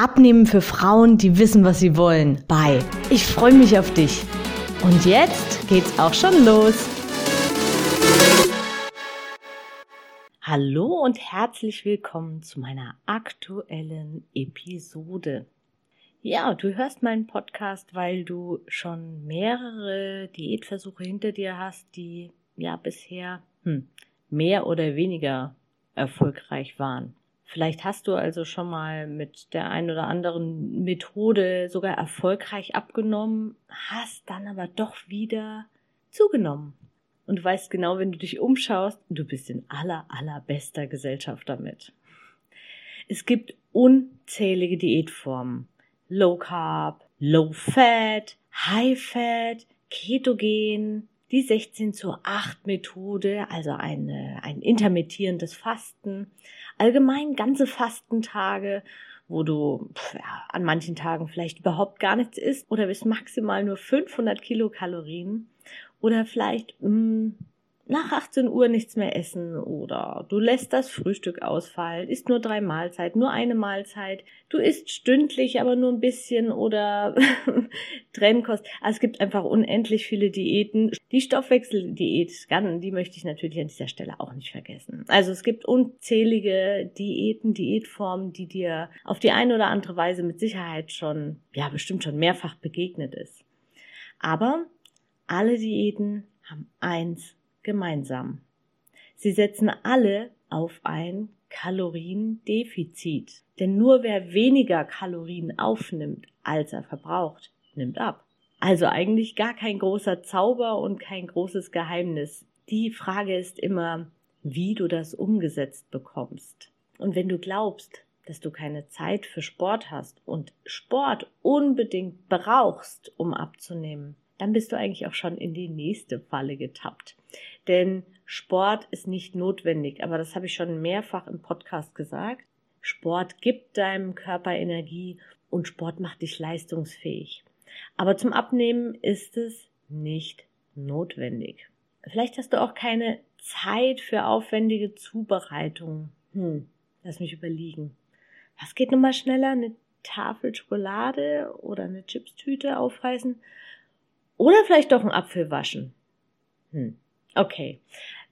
Abnehmen für Frauen, die wissen, was sie wollen, bei. Ich freue mich auf dich. Und jetzt geht's auch schon los. Hallo und herzlich willkommen zu meiner aktuellen Episode. Ja, du hörst meinen Podcast, weil du schon mehrere Diätversuche hinter dir hast, die ja bisher hm, mehr oder weniger erfolgreich waren. Vielleicht hast du also schon mal mit der einen oder anderen Methode sogar erfolgreich abgenommen, hast dann aber doch wieder zugenommen. Und du weißt genau, wenn du dich umschaust, du bist in aller, allerbester Gesellschaft damit. Es gibt unzählige Diätformen. Low Carb, Low Fat, High Fat, Ketogen, die 16 zu 8 Methode, also eine, ein intermittierendes Fasten, allgemein ganze Fastentage, wo du ja, an manchen Tagen vielleicht überhaupt gar nichts isst oder bis maximal nur 500 Kilokalorien oder vielleicht mh, mm, nach 18 Uhr nichts mehr essen oder du lässt das Frühstück ausfallen, isst nur drei Mahlzeiten, nur eine Mahlzeit, du isst stündlich, aber nur ein bisschen oder Trennkost. Also es gibt einfach unendlich viele Diäten. Die Stoffwechseldiät, die möchte ich natürlich an dieser Stelle auch nicht vergessen. Also es gibt unzählige Diäten, Diätformen, die dir auf die eine oder andere Weise mit Sicherheit schon, ja, bestimmt schon mehrfach begegnet ist. Aber alle Diäten haben eins gemeinsam. Sie setzen alle auf ein Kaloriendefizit. Denn nur wer weniger Kalorien aufnimmt, als er verbraucht, nimmt ab. Also eigentlich gar kein großer Zauber und kein großes Geheimnis. Die Frage ist immer, wie du das umgesetzt bekommst. Und wenn du glaubst, dass du keine Zeit für Sport hast und Sport unbedingt brauchst, um abzunehmen, dann bist du eigentlich auch schon in die nächste Falle getappt. Denn Sport ist nicht notwendig, aber das habe ich schon mehrfach im Podcast gesagt. Sport gibt deinem Körper Energie und Sport macht dich leistungsfähig. Aber zum Abnehmen ist es nicht notwendig. Vielleicht hast du auch keine Zeit für aufwendige Zubereitungen. Hm, lass mich überlegen. Was geht nun mal schneller? Eine Tafel Schokolade oder eine Chipstüte aufreißen? Oder vielleicht doch einen Apfel waschen. Hm. Okay.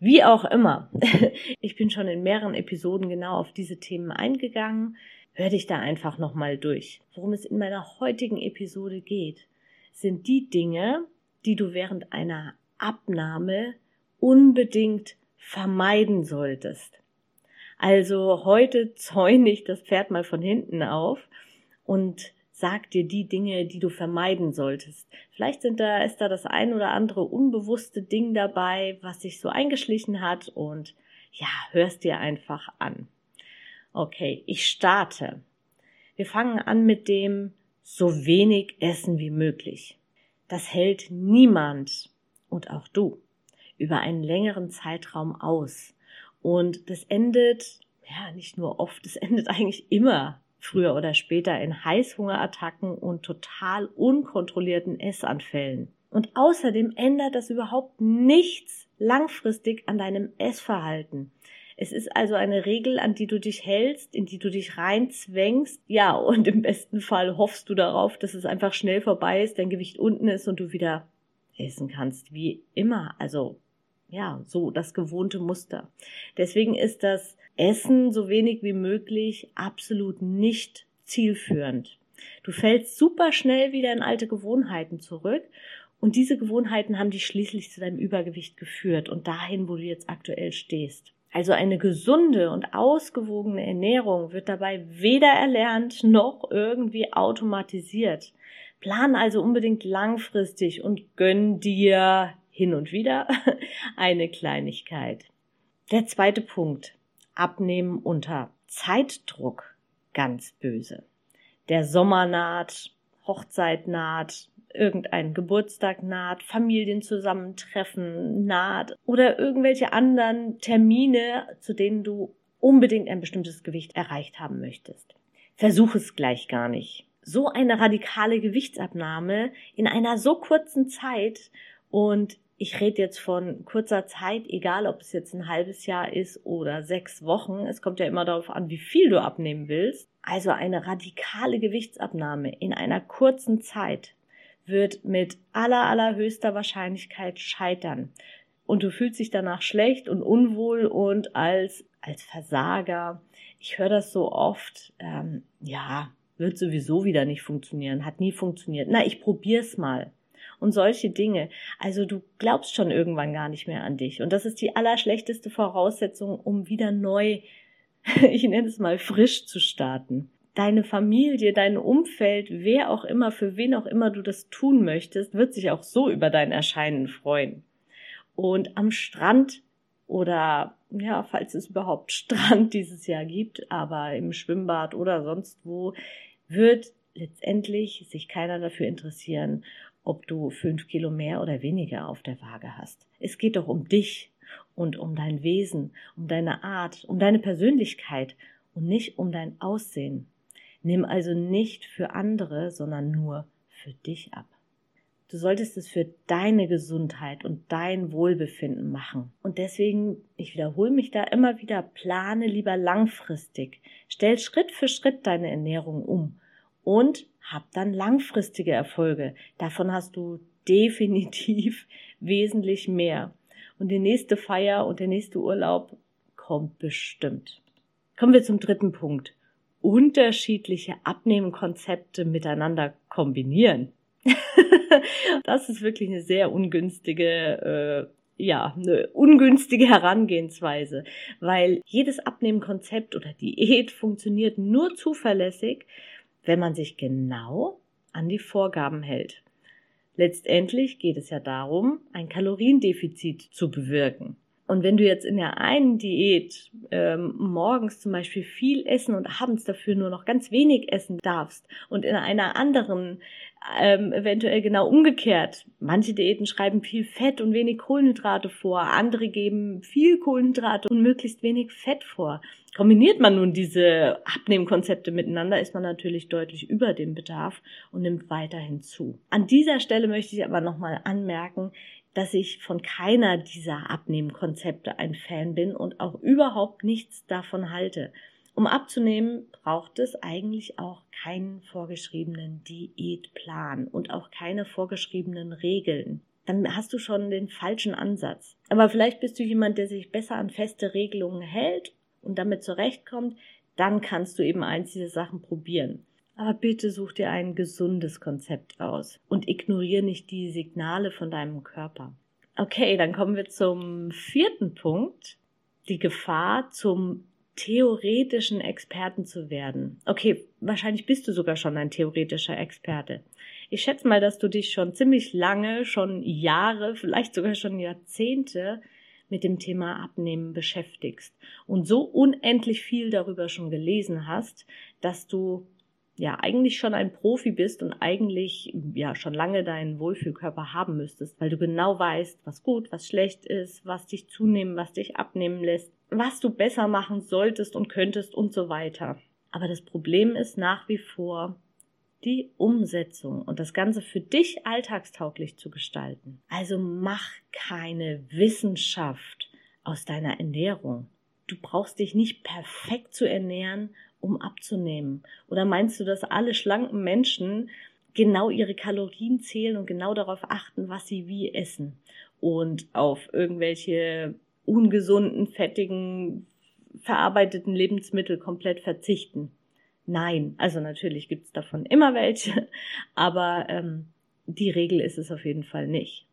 Wie auch immer. Ich bin schon in mehreren Episoden genau auf diese Themen eingegangen. Hör dich da einfach nochmal durch. Worum es in meiner heutigen Episode geht, sind die Dinge, die du während einer Abnahme unbedingt vermeiden solltest. Also heute zäune ich das Pferd mal von hinten auf und sag dir die Dinge, die du vermeiden solltest. Vielleicht sind da, ist da das ein oder andere unbewusste Ding dabei, was sich so eingeschlichen hat und ja, hörst dir einfach an. Okay, ich starte. Wir fangen an mit dem so wenig essen wie möglich. Das hält niemand und auch du über einen längeren Zeitraum aus. Und das endet, ja, nicht nur oft, es endet eigentlich immer früher oder später in Heißhungerattacken und total unkontrollierten Essanfällen. Und außerdem ändert das überhaupt nichts langfristig an deinem Essverhalten. Es ist also eine Regel, an die du dich hältst, in die du dich reinzwängst. Ja, und im besten Fall hoffst du darauf, dass es einfach schnell vorbei ist, dein Gewicht unten ist und du wieder essen kannst, wie immer. Also, ja, so das gewohnte Muster. Deswegen ist das Essen so wenig wie möglich absolut nicht zielführend. Du fällst super schnell wieder in alte Gewohnheiten zurück und diese Gewohnheiten haben dich schließlich zu deinem Übergewicht geführt und dahin, wo du jetzt aktuell stehst. Also eine gesunde und ausgewogene Ernährung wird dabei weder erlernt noch irgendwie automatisiert. Plan also unbedingt langfristig und gönn dir hin und wieder eine Kleinigkeit. Der zweite Punkt. Abnehmen unter Zeitdruck ganz böse. Der Sommer naht, Hochzeit naht, irgendein Geburtstag naht, Familienzusammentreffen naht oder irgendwelche anderen Termine, zu denen du unbedingt ein bestimmtes Gewicht erreicht haben möchtest. Versuch es gleich gar nicht. So eine radikale Gewichtsabnahme in einer so kurzen Zeit und ich rede jetzt von kurzer Zeit, egal ob es jetzt ein halbes Jahr ist oder sechs Wochen. Es kommt ja immer darauf an, wie viel du abnehmen willst. Also eine radikale Gewichtsabnahme in einer kurzen Zeit wird mit aller, allerhöchster Wahrscheinlichkeit scheitern. Und du fühlst dich danach schlecht und unwohl und als, als Versager. Ich höre das so oft. Ähm, ja, wird sowieso wieder nicht funktionieren, hat nie funktioniert. Na, ich probier's mal. Und solche Dinge. Also du glaubst schon irgendwann gar nicht mehr an dich. Und das ist die allerschlechteste Voraussetzung, um wieder neu, ich nenne es mal frisch zu starten deine Familie, dein Umfeld, wer auch immer, für wen auch immer du das tun möchtest, wird sich auch so über dein Erscheinen freuen. Und am Strand oder ja, falls es überhaupt Strand dieses Jahr gibt, aber im Schwimmbad oder sonst wo, wird letztendlich sich keiner dafür interessieren, ob du fünf Kilo mehr oder weniger auf der Waage hast. Es geht doch um dich und um dein Wesen, um deine Art, um deine Persönlichkeit und nicht um dein Aussehen. Nimm also nicht für andere, sondern nur für dich ab. Du solltest es für deine Gesundheit und dein Wohlbefinden machen. Und deswegen, ich wiederhole mich da immer wieder, plane lieber langfristig. Stell Schritt für Schritt deine Ernährung um und hab dann langfristige Erfolge. Davon hast du definitiv wesentlich mehr. Und die nächste Feier und der nächste Urlaub kommt bestimmt. Kommen wir zum dritten Punkt unterschiedliche Abnehmkonzepte miteinander kombinieren. das ist wirklich eine sehr ungünstige, äh, ja, eine ungünstige Herangehensweise, weil jedes Abnehmkonzept oder Diät funktioniert nur zuverlässig, wenn man sich genau an die Vorgaben hält. Letztendlich geht es ja darum, ein Kaloriendefizit zu bewirken. Und wenn du jetzt in der einen Diät ähm, morgens zum Beispiel viel essen und abends dafür nur noch ganz wenig essen darfst und in einer anderen ähm, eventuell genau umgekehrt. Manche Diäten schreiben viel Fett und wenig Kohlenhydrate vor, andere geben viel Kohlenhydrate und möglichst wenig Fett vor. Kombiniert man nun diese Abnehmkonzepte miteinander, ist man natürlich deutlich über dem Bedarf und nimmt weiterhin zu. An dieser Stelle möchte ich aber nochmal anmerken, dass ich von keiner dieser Abnehmkonzepte ein Fan bin und auch überhaupt nichts davon halte. Um abzunehmen, braucht es eigentlich auch keinen vorgeschriebenen Diätplan und auch keine vorgeschriebenen Regeln. Dann hast du schon den falschen Ansatz. Aber vielleicht bist du jemand, der sich besser an feste Regelungen hält und damit zurechtkommt, dann kannst du eben eins dieser Sachen probieren. Aber bitte such dir ein gesundes Konzept aus und ignoriere nicht die Signale von deinem Körper. Okay, dann kommen wir zum vierten Punkt. Die Gefahr, zum theoretischen Experten zu werden. Okay, wahrscheinlich bist du sogar schon ein theoretischer Experte. Ich schätze mal, dass du dich schon ziemlich lange, schon Jahre, vielleicht sogar schon Jahrzehnte mit dem Thema Abnehmen beschäftigst und so unendlich viel darüber schon gelesen hast, dass du ja eigentlich schon ein Profi bist und eigentlich ja schon lange deinen Wohlfühlkörper haben müsstest, weil du genau weißt, was gut, was schlecht ist, was dich zunehmen, was dich abnehmen lässt, was du besser machen solltest und könntest und so weiter. Aber das Problem ist nach wie vor die Umsetzung und das Ganze für dich alltagstauglich zu gestalten. Also mach keine Wissenschaft aus deiner Ernährung. Du brauchst dich nicht perfekt zu ernähren um abzunehmen? Oder meinst du, dass alle schlanken Menschen genau ihre Kalorien zählen und genau darauf achten, was sie wie essen und auf irgendwelche ungesunden, fettigen, verarbeiteten Lebensmittel komplett verzichten? Nein, also natürlich gibt's davon immer welche, aber ähm, die Regel ist es auf jeden Fall nicht.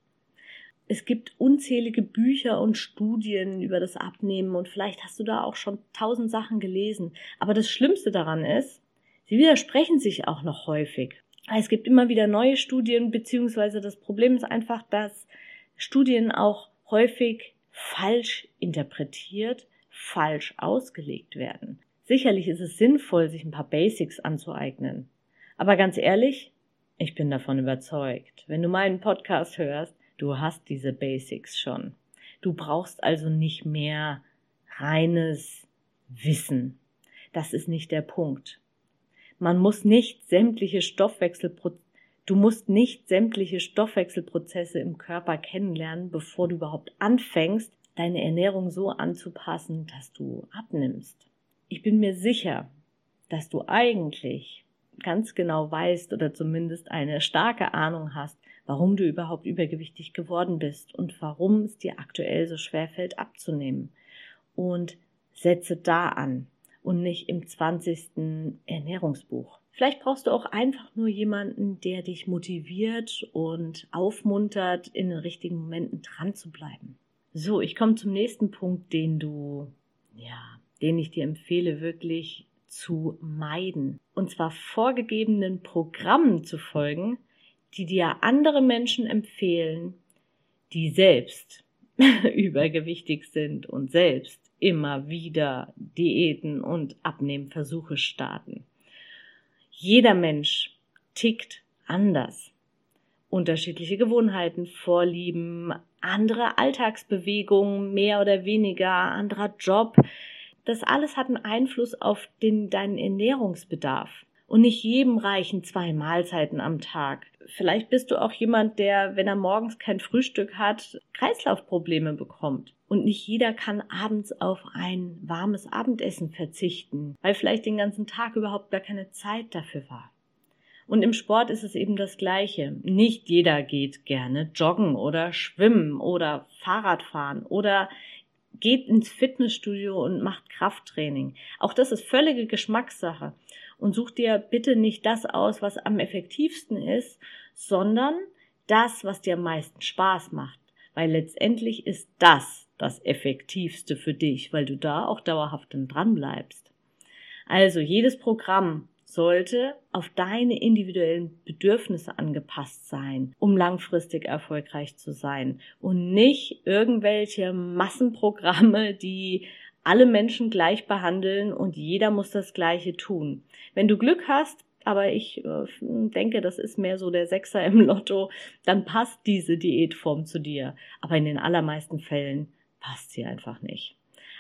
Es gibt unzählige Bücher und Studien über das Abnehmen und vielleicht hast du da auch schon tausend Sachen gelesen. Aber das Schlimmste daran ist, sie widersprechen sich auch noch häufig. Es gibt immer wieder neue Studien, beziehungsweise das Problem ist einfach, dass Studien auch häufig falsch interpretiert, falsch ausgelegt werden. Sicherlich ist es sinnvoll, sich ein paar Basics anzueignen. Aber ganz ehrlich, Ich bin davon überzeugt. Wenn du meinen Podcast hörst, du hast diese Basics schon. Du brauchst also nicht mehr reines Wissen. Das ist nicht der Punkt. Man muss nicht sämtliche Stoffwechselprozesse Du musst nicht sämtliche Stoffwechselprozesse im Körper kennenlernen, bevor du überhaupt anfängst, deine Ernährung so anzupassen, dass du abnimmst. Ich bin mir sicher, dass du eigentlich ganz genau weißt oder zumindest eine starke Ahnung hast, warum du überhaupt übergewichtig geworden bist und warum es dir aktuell so schwer fällt abzunehmen. Und setze da an und nicht im 20. Ernährungsbuch. Vielleicht brauchst du auch einfach nur jemanden, der dich motiviert und aufmuntert, in den richtigen Momenten dran zu bleiben. So, ich komme zum nächsten Punkt, den du, ja, den ich dir empfehle, wirklich zu meiden. Und zwar vorgegebenen Programmen zu folgen, die dir andere Menschen empfehlen, die selbst übergewichtig sind und selbst immer wieder Diäten und Abnehmversuche starten. Jeder Mensch tickt anders. Unterschiedliche Gewohnheiten, Vorlieben, andere Alltagsbewegungen, mehr oder weniger, anderer Job. Das alles hat einen Einfluss auf den, deinen Ernährungsbedarf. Und nicht jedem reichen zwei Mahlzeiten am Tag. Vielleicht bist du auch jemand, der, wenn er morgens kein Frühstück hat, Kreislaufprobleme bekommt. Und nicht jeder kann abends auf ein warmes Abendessen verzichten, weil vielleicht den ganzen Tag überhaupt gar keine Zeit dafür war. Und im Sport ist es eben das Gleiche. Nicht jeder geht gerne joggen oder schwimmen oder Fahrradfahren oder geht ins Fitnessstudio und macht Krafttraining. Auch das ist völlige Geschmackssache. Und such dir bitte nicht das aus, was am effektivsten ist, sondern das, was dir am meisten Spaß macht. Weil letztendlich ist das das Effektivste für dich, weil du da auch dauerhaft dran bleibst. Also jedes Programm sollte auf deine individuellen Bedürfnisse angepasst sein, um langfristig erfolgreich zu sein und nicht irgendwelche Massenprogramme, die alle Menschen gleich behandeln und jeder muss das Gleiche tun. Wenn du Glück hast, aber ich äh, denke, das ist mehr so der Sechser im Lotto, dann passt diese Diätform zu dir. Aber in den allermeisten Fällen passt sie einfach nicht.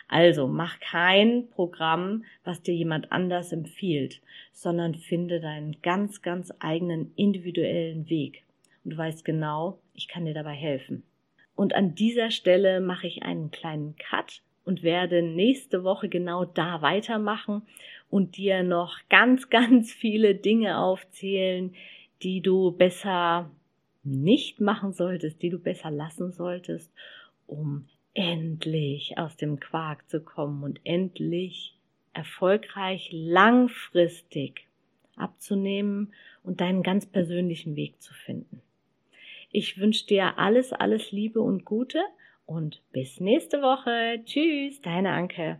Also mach kein Programm, was dir jemand anders empfiehlt, sondern finde deinen ganz, ganz eigenen individuellen Weg. Und du weißt genau, ich kann dir dabei helfen. Und an dieser Stelle mache ich einen kleinen Cut und werde nächste Woche genau da weitermachen und dir noch ganz, ganz viele Dinge aufzählen, die du besser nicht machen solltest, die du besser lassen solltest, um endlich aus dem Quark zu kommen und endlich erfolgreich langfristig abzunehmen und deinen ganz persönlichen Weg zu finden. Ich wünsche dir alles, alles Liebe und Gute und bis nächste Woche. Tschüss, deine Anke.